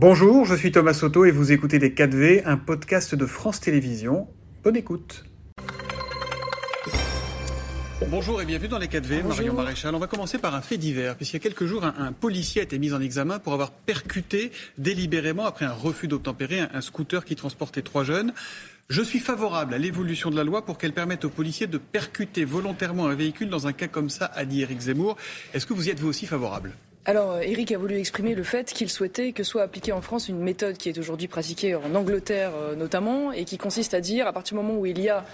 Bonjour, je suis Thomas Soto et vous écoutez Les 4V, un podcast de France Télévisions. Bonne écoute. Bonjour et bienvenue dans les 4V, Marion Maréchal. On va commencer par un fait divers, puisqu'il y a quelques jours, un, policier a été mis en examen pour avoir percuté délibérément, après un refus d'obtempérer, un, un scooter qui transportait trois jeunes. Je suis favorable à l'évolution de la loi pour qu'elle permette aux policiers de percuter volontairement un véhicule dans un cas comme ça, a dit Eric Zemmour. Est-ce que vous y êtes vous aussi favorable? Alors, Eric a voulu exprimer le fait qu'il souhaitait que soit appliquée en France une méthode qui est aujourd'hui pratiquée en Angleterre euh, notamment, et qui consiste à dire, à partir du moment où il y a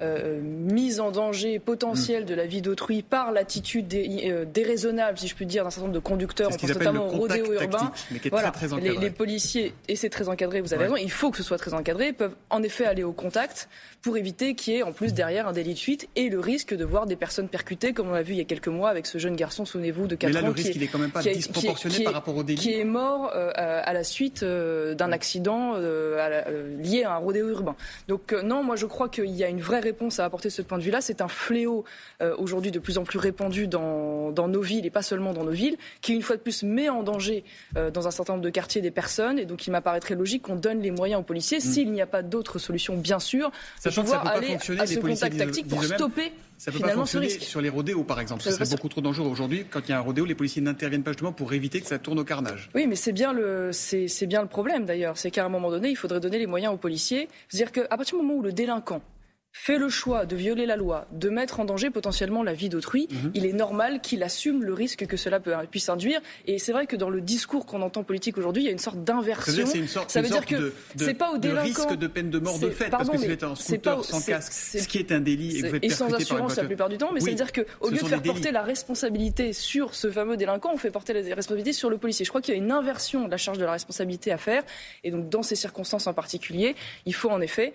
euh, mise en danger potentielle mm. de la vie d'autrui par l'attitude euh, déraisonnable, si je puis dire, d'un certain nombre de conducteurs, on pense notamment au rodéo urbain. voilà, les, policiers, et c'est très encadré, vous avez raison, il faut que ce soit très encadré, peuvent en effet aller au contact pour éviter qu'il y ait en plus derrière un délit de fuite et le risque de voir des personnes percutées, comme on l'a vu il y a quelques mois avec ce jeune garçon, souvenez-vous, de 4 Mais là, Le risque, il est quand même pas disproportionné par rapport au délit. Qui est mort euh, à la suite d'un accident lié à un rodéo urbain. Donc non, moi je crois qu'il y a une vraie réponse à apporter de ce point de vue-là. C'est un fléau euh, aujourd'hui de plus en plus répandu dans, nos villes et pas seulement dans nos villes, qui une fois de plus met en danger euh, dans un certain nombre de quartiers des personnes. Et donc il m'apparaîtrait logique qu'on donne les moyens aux policiers, mm. s'il n'y a pas d'autres solutions, bien sûr, Sachant de pouvoir aller à ce contact tactique pour stopper ça peut pas fonctionner sur les rodéos, par exemple. Ce serait beaucoup trop dangereux aujourd'hui. Quand il y a un rodéo, les policiers n'interviennent pas justement pour éviter que ça tourne au carnage. Oui, mais c'est bien le, c'est, bien le problème d'ailleurs. C'est qu'à un moment donné, il faudrait donner les moyens aux policiers. C'est-à-dire qu'à partir du moment où le délinquant fait le choix de violer la loi, de mettre en danger potentiellement la vie d'autrui, mhm. il est normal qu'il assume le risque que cela peut, puisse induire. Et c'est vrai que dans le discours qu'on entend politique aujourd'hui, il y a une sorte d'inversion. Ça veut dire que c'est pas au délinquant. risque de peine de mort de fait, parce que si vous êtes en scooter sans casque, ce qui est un délit, et, vous êtes et sans assurance la plupart du temps, mais oui, c'est à dire qu'au lieu de faire porter la responsabilité sur ce fameux délinquant, on fait porter la responsabilité sur le policier. Je crois qu'il y a une inversion de la charge de la responsabilité à faire, et donc dans ces circonstances en particulier, il faut en effet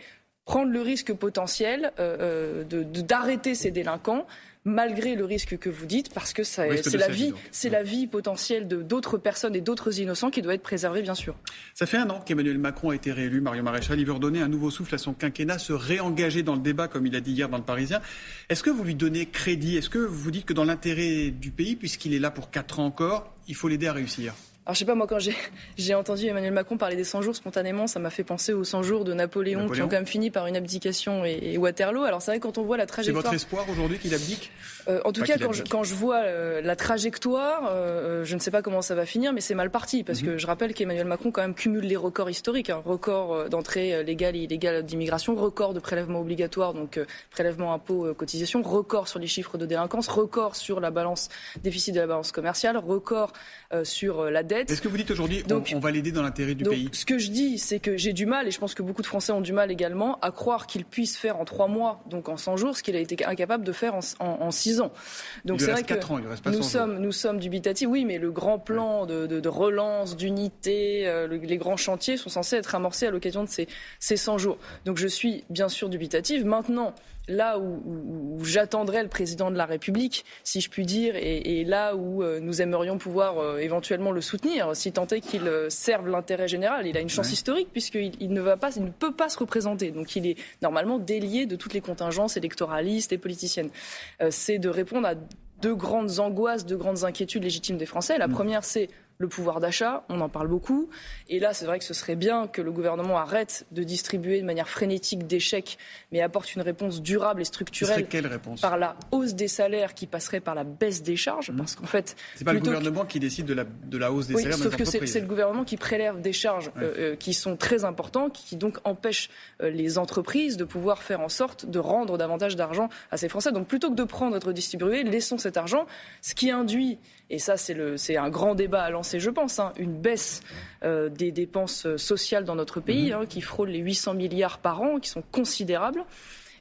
prendre le risque potentiel euh, euh, d'arrêter ces délinquants malgré le risque que vous dites, parce que c'est la vie, c'est la vie potentielle de d'autres personnes et d'autres innocents qui doit être préservée, bien sûr. Ça fait un an qu'Emmanuel Macron a été réélu, Mario Maréchal. Il veut redonner un nouveau souffle à son quinquennat, se réengager dans le débat, comme il a dit hier dans le Parisien. Est-ce que vous lui donnez crédit? Est-ce que vous dites que dans l'intérêt du pays, puisqu'il est là pour quatre ans encore, il faut l'aider à réussir? Alors je sais pas, moi quand j'ai entendu Emmanuel Macron parler des 100 jours spontanément, ça m'a fait penser aux 100 jours de Napoléon, qui ont quand même fini par une abdication et, Waterloo. Alors c'est vrai quand on voit la trajectoire... C'est votre espoir aujourd'hui qu'il abdique? Euh, En tout cas, quand je, quand je, vois euh, la trajectoire, euh, je ne sais pas comment ça va finir, mais c'est mal parti. Parce mhm. que je rappelle qu'Emmanuel Macron quand même cumule les records historiques. Un record d'entrée légale et illégale d'immigration, record de prélèvement obligatoire, donc prélèvement impôt, cotisation, record sur les chiffres de délinquance, record sur la balance déficit de la balance commerciale, record sur la dette est-ce que vous dites aujourd'hui on, on, va l'aider dans l'intérêt du pays Ce que je dis, c'est que j'ai du mal, et je pense que beaucoup de Français ont du mal également, à croire qu'il puisse faire en trois mois, donc en 100 jours, ce qu'il a été incapable de faire en, en, six ans. Donc c'est vrai que ans, nous sommes, nous sommes dubitatifs. Oui, mais le grand plan de, de, relance, d'unité, euh, les grands chantiers sont censés être amorcés à l'occasion de ces, ces 100 jours. Donc je suis bien sûr dubitative. Maintenant, là où, j'attendrai le président de la République, si je puis dire, et, là où euh, nous aimerions pouvoir euh, éventuellement le soutenir, si tant est qu'il euh, serve l'intérêt général. Il a une chance historique puisqu'il il ne va pas, il ne peut pas se représenter. Donc il est normalement délié de toutes les contingences électoralistes et politiciennes. c'est de répondre à deux grandes angoisses, deux grandes inquiétudes légitimes des Français. La mm. première, c'est le pouvoir d'achat, on en parle beaucoup. Et là, c'est vrai que ce serait bien que le gouvernement arrête de distribuer de manière frénétique des chèques, mais apporte une réponse durable et structurelle quelle réponse? par la hausse des salaires qui passerait par la baisse des charges. Parce qu'en fait. C'est pas le gouvernement qui décide de la, de la hausse des oui, salaires. Sauf que c'est le gouvernement qui prélève des charges euh, euh, qui sont très importantes, qui donc empêchent euh, les entreprises de pouvoir faire en sorte de rendre davantage d'argent à ces Français. Donc plutôt que de prendre et de redistribuer, laissons cet argent, ce qui induit et ça c'est un grand débat à lancer, je pense, hein, une baisse euh, des dépenses sociales dans notre pays, mhm. hein, qui frôle les 800 milliards par an, qui sont considérables.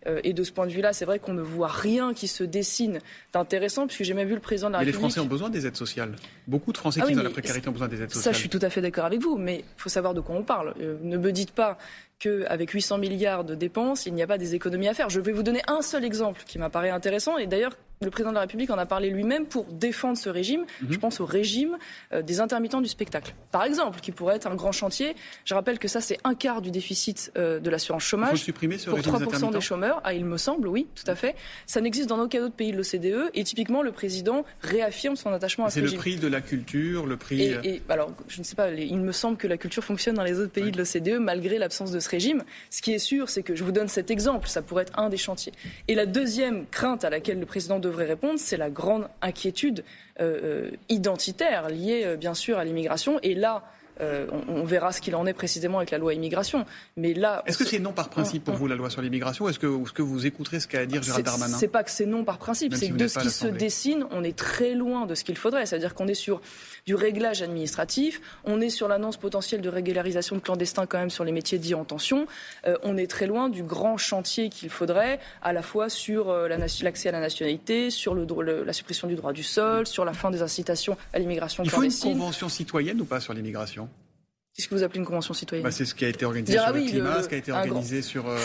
Euh, et de ce point de vue-là, c'est vrai qu'on ne voit rien qui se dessine d'intéressant, puisque j'ai même vu le président de la mais République. les Français ont besoin des aides sociales. Beaucoup de Français ah qui sont dans la précarité ont besoin des aides sociales. Ça, je suis tout à fait d'accord avec vous, mais il faut savoir de quoi on parle. Euh, ne me dites pas qu'avec 800 milliards de dépenses, il n'y a pas des économies à faire. Je vais vous donner un seul exemple qui m'apparaît intéressant et d'ailleurs le président de la République en a parlé lui-même pour défendre ce régime. Mhm. Je pense au régime euh, des intermittents du spectacle, par exemple, qui pourrait être un grand chantier. Je rappelle que ça, c'est un quart du déficit euh, de l'assurance chômage. Il faut supprimer ce pour 3% des, chômeurs. Ah, il me semble, oui, tout à fait. Ça n'existe dans aucun autre pays de l'OCDE. Et typiquement, le président réaffirme son attachement à ce régime. C'est le prix de la culture, le prix. Et, et alors, je ne sais pas, il me semble que la culture fonctionne dans les autres pays de l'OCDE malgré l'absence de ce régime. Ce qui est sûr, c'est que je vous donne cet exemple. Ça pourrait être un des chantiers. Et la deuxième crainte à laquelle le président devrait répondre, c'est la grande inquiétude euh, euh, identitaire liée euh, bien sûr à l'immigration. Et là, euh, on, verra ce qu'il en est précisément avec la loi immigration. Mais là, est-ce que c'est non par principe pour vous la loi sur l'immigration? Est-ce que, que, vous écouterez ce qu'a à dire Gérald Darmanin? C'est pas que c'est non par principe, c'est que de ce qui se dessine, on est très loin de ce qu'il faudrait. C'est-à-dire qu'on est sur du réglage administratif, on est sur l'annonce potentielle de régularisation de clandestins quand même sur les métiers dits en tension. Euh, on est très loin du grand chantier qu'il faudrait, à la fois sur euh, l'accès à la nationalité, sur le, la suppression du droit du sol, sur la fin des incitations à l'immigration clandestine. Il faut une convention citoyenne ou pas sur l'immigration? Qu'est-ce que vous appelez une convention citoyenne bah, C'est ce qui a été organisé sur ah le climat, ce qui a été organisé sur euh,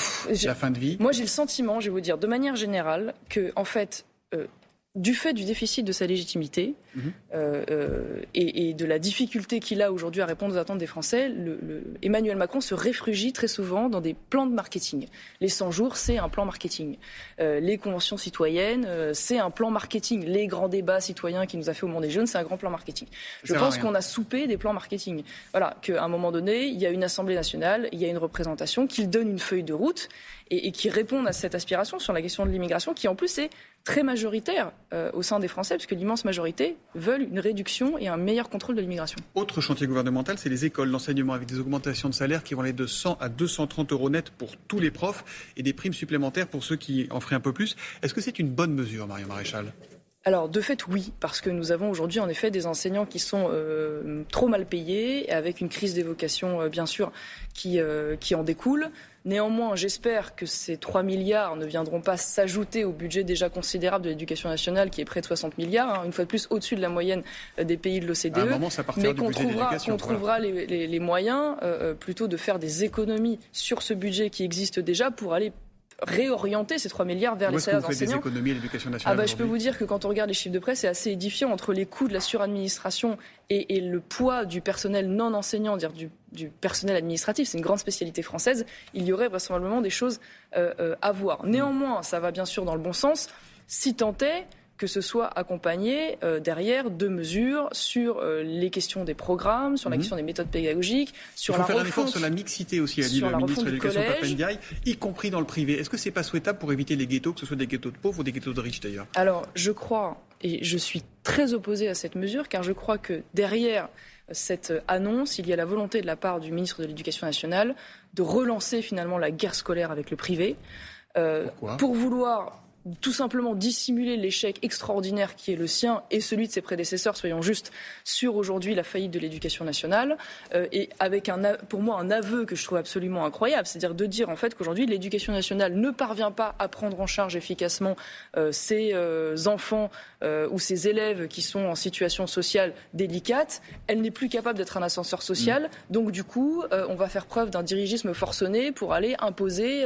la fin de vie. Moi, j'ai le sentiment, je vais vous dire, de manière générale, que, en fait, euh, du fait du déficit de sa légitimité mhm. euh, euh, et, de la difficulté qu'il a aujourd'hui à répondre aux attentes des Français, le, Emmanuel Macron se réfugie très souvent dans des plans de marketing. Les 100 jours, c'est un plan marketing. Euh, les conventions citoyennes, c'est un plan marketing. Les grands débats citoyens qu'il nous a fait au Monde des Jeunes, c'est un grand plan marketing. Je pense qu'on a soupé des plans marketing. Voilà, qu'à un moment donné, il y a une Assemblée nationale, il y a une représentation, qu'il donne une feuille de route et, et qui répondent à cette aspiration sur la question de l'immigration, qui en plus est très majoritaire euh, au sein des Français, puisque l'immense majorité veulent une réduction et un meilleur contrôle de l'immigration. Autre chantier gouvernemental, c'est les écoles, l'enseignement, avec des augmentations de salaire qui vont aller de 100 à 230 euros net pour tous les profs et des primes supplémentaires pour ceux qui en feraient un peu plus. Est-ce que c'est une bonne mesure, Mario Maréchal? Alors, de fait, oui, parce que nous avons aujourd'hui, en effet, des enseignants qui sont euh, trop mal payés, avec une crise des vocations, euh, bien sûr, qui, qui en découle. Néanmoins, j'espère que ces 3 milliards ne viendront pas s'ajouter au budget déjà considérable de l'éducation nationale, qui est près de 60 milliards, hein, une fois de plus au-dessus de la moyenne euh, des pays de l'OCDE. Mais qu'on trouvera, trouvera les, moyens euh, euh, plutôt de faire des économies sur ce budget qui existe déjà pour aller réorienter ces 3 milliards vers les salaires enseignants. Des économies à l'éducation nationale ah bah, Je peux vous dire que quand on regarde les chiffres de presse, c'est assez édifiant entre les coûts de la suradministration et, le poids du personnel non enseignant, dire du, du personnel administratif, c'est une grande spécialité française, il y aurait vraisemblablement des choses euh, euh, à voir. Néanmoins, ça va bien sûr dans le bon sens, si tant est que ce soit accompagné euh, derrière de mesures sur euh, les questions des programmes, sur la mhm. question des méthodes pédagogiques, sur Il faut la faire un effort sur la mixité aussi, a dit le ministre de l'Éducation Papendiaï, y compris dans le privé. Est-ce que c'est pas souhaitable pour éviter les ghettos, que ce soit des ghettos de pauvres ou des ghettos de riches d'ailleurs? Alors, je crois, et je suis très opposé à cette mesure, car je crois que derrière cette annonce, il y a la volonté de la part du ministre de l'Éducation nationale de relancer finalement la guerre scolaire avec le privé. Euh, pour vouloir tout simplement dissimuler l'échec extraordinaire qui est le sien et celui de ses prédécesseurs, soyons justes, sur aujourd'hui la faillite de l'éducation nationale, euh, et avec un, pour moi un aveu que je trouve absolument incroyable, c'est-à-dire de dire en fait qu'aujourd'hui l'éducation nationale ne parvient pas à prendre en charge efficacement euh, ces euh, enfants ou ces élèves qui sont en situation sociale délicate, elle n'est plus capable d'être un ascenseur social, mmh. donc du coup on va faire preuve d'un dirigisme forcené pour aller imposer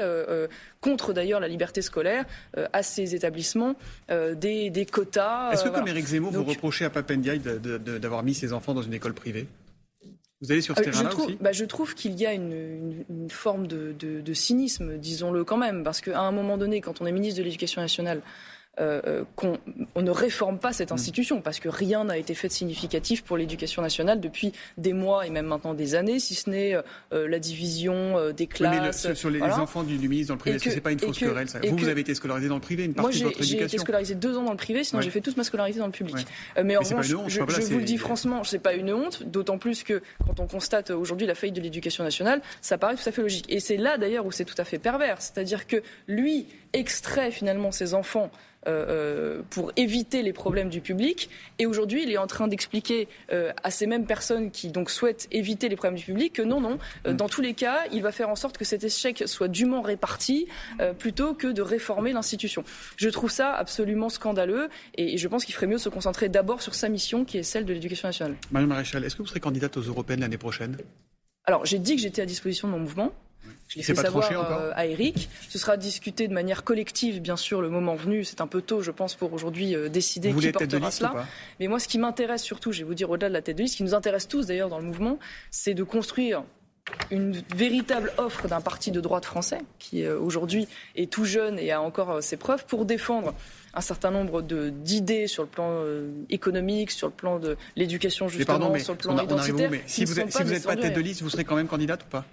contre d'ailleurs la liberté scolaire euh, à ces établissements euh, des, quotas. Est-ce que, euh, comme Éric Zemmour, vous reprochez à Papendiaï d'avoir mis ses enfants dans une école privée? Vous allez sur ce terrain-là aussi? bah, Je trouve qu'il y a une, forme de, de cynisme, disons-le quand même, parce qu'à un moment donné, quand on est ministre de l'Éducation nationale, euh, euh, qu'on ne réforme pas cette mm. institution, parce que rien n'a été fait de significatif pour l'éducation nationale depuis des mois et même maintenant des années, si ce n'est euh, la division des classes. sur les, enfants du, ministre dans le privé, que c'est pas une fausse querelle ça Vous, vous avez été scolarisé dans le privé, une partie moi, de votre éducation j'ai été scolarisé deux ans dans le privé, sinon j'ai fait toute ma scolarité dans le public. mais en revanche, je, vous le dis franchement, c'est pas une honte, d'autant plus que quand on constate aujourd'hui la faillite de l'éducation nationale, ça paraît tout à fait logique. Et c'est là d'ailleurs où c'est tout à fait pervers, c'est-à-dire que lui extrait finalement ses enfants euh, euh, pour éviter les problèmes du public. Et aujourd'hui, il est en train d'expliquer euh, à ces mêmes personnes qui donc souhaitent éviter les problèmes du public que non, non, mm. dans tous les cas, il va faire en sorte que cet échec soit dûment réparti plutôt que de réformer l'institution. Je trouve ça absolument scandaleux et, je pense qu'il ferait mieux de se concentrer d'abord sur sa mission qui est celle de l'éducation nationale. Marie Maréchal, est-ce que vous serez candidate aux européennes l'année prochaine? Alors, j'ai dit que j'étais à disposition de mon mouvement. Je l'ai fait savoir euh, à Eric. Ce sera discuté de manière collective, bien sûr, le moment venu. C'est un peu tôt, je pense, pour aujourd'hui euh, décider vous qui portera cela. Mais moi, ce qui m'intéresse surtout, je vais vous dire au-delà de la tête de liste, ce qui nous intéresse tous d'ailleurs dans le mouvement, c'est de construire une véritable offre d'un parti de droite français qui euh, aujourd'hui est tout jeune et a encore ses preuves pour défendre un certain nombre d'idées sur le plan économique, sur le plan de l'éducation justement, sur le plan identitaire. si vous n'êtes pas tête de liste, vous serez quand même candidate ou pas?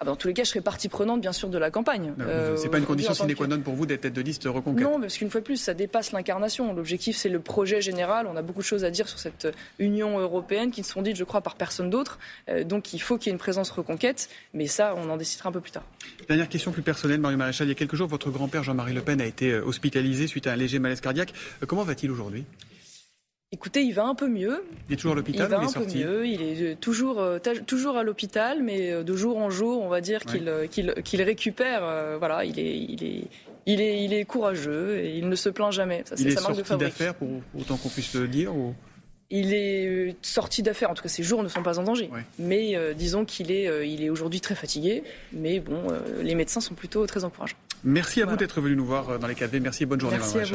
Ah ben, dans tous les cas, je serai partie prenante, bien sûr, de la campagne. Euh, c'est pas une condition sine qua non pour vous d'être tête de liste reconquête Non, parce qu'une fois de plus, ça dépasse l'incarnation. L'objectif, c'est le projet général. On a beaucoup de choses à dire sur cette Union européenne qui ne sont dites, je crois, par personne d'autre. Euh, donc, il faut qu'il y ait une présence reconquête. Mais ça, on en décidera un peu plus tard. Dernière question plus personnelle, Mario Maréchal. Il y a quelques jours, votre grand-père Jean-Marie Le Pen a été euh, hospitalisé suite à un léger malaise cardiaque. Comment va-t-il aujourd'hui? Écoutez, il va un peu mieux. Il est toujours à l'hôpital Il va un peu mieux. Il est toujours, euh, toujours à l'hôpital, mais euh, de jour en jour, on va dire qu'il euh, récupère. voilà, il est, il est, il est, il est courageux et il ne se plaint jamais. Ça, il est sorti d'affaires, pour autant qu'on puisse le dire ou... Il est sorti d'affaires, en tout cas ses jours ne sont pas en danger. Mais disons qu'il est, il est aujourd'hui très fatigué. Mais bon, les médecins sont plutôt très encourageants. Merci à vous d'être venu nous voir dans les 4V. Merci et bonne journée, Merci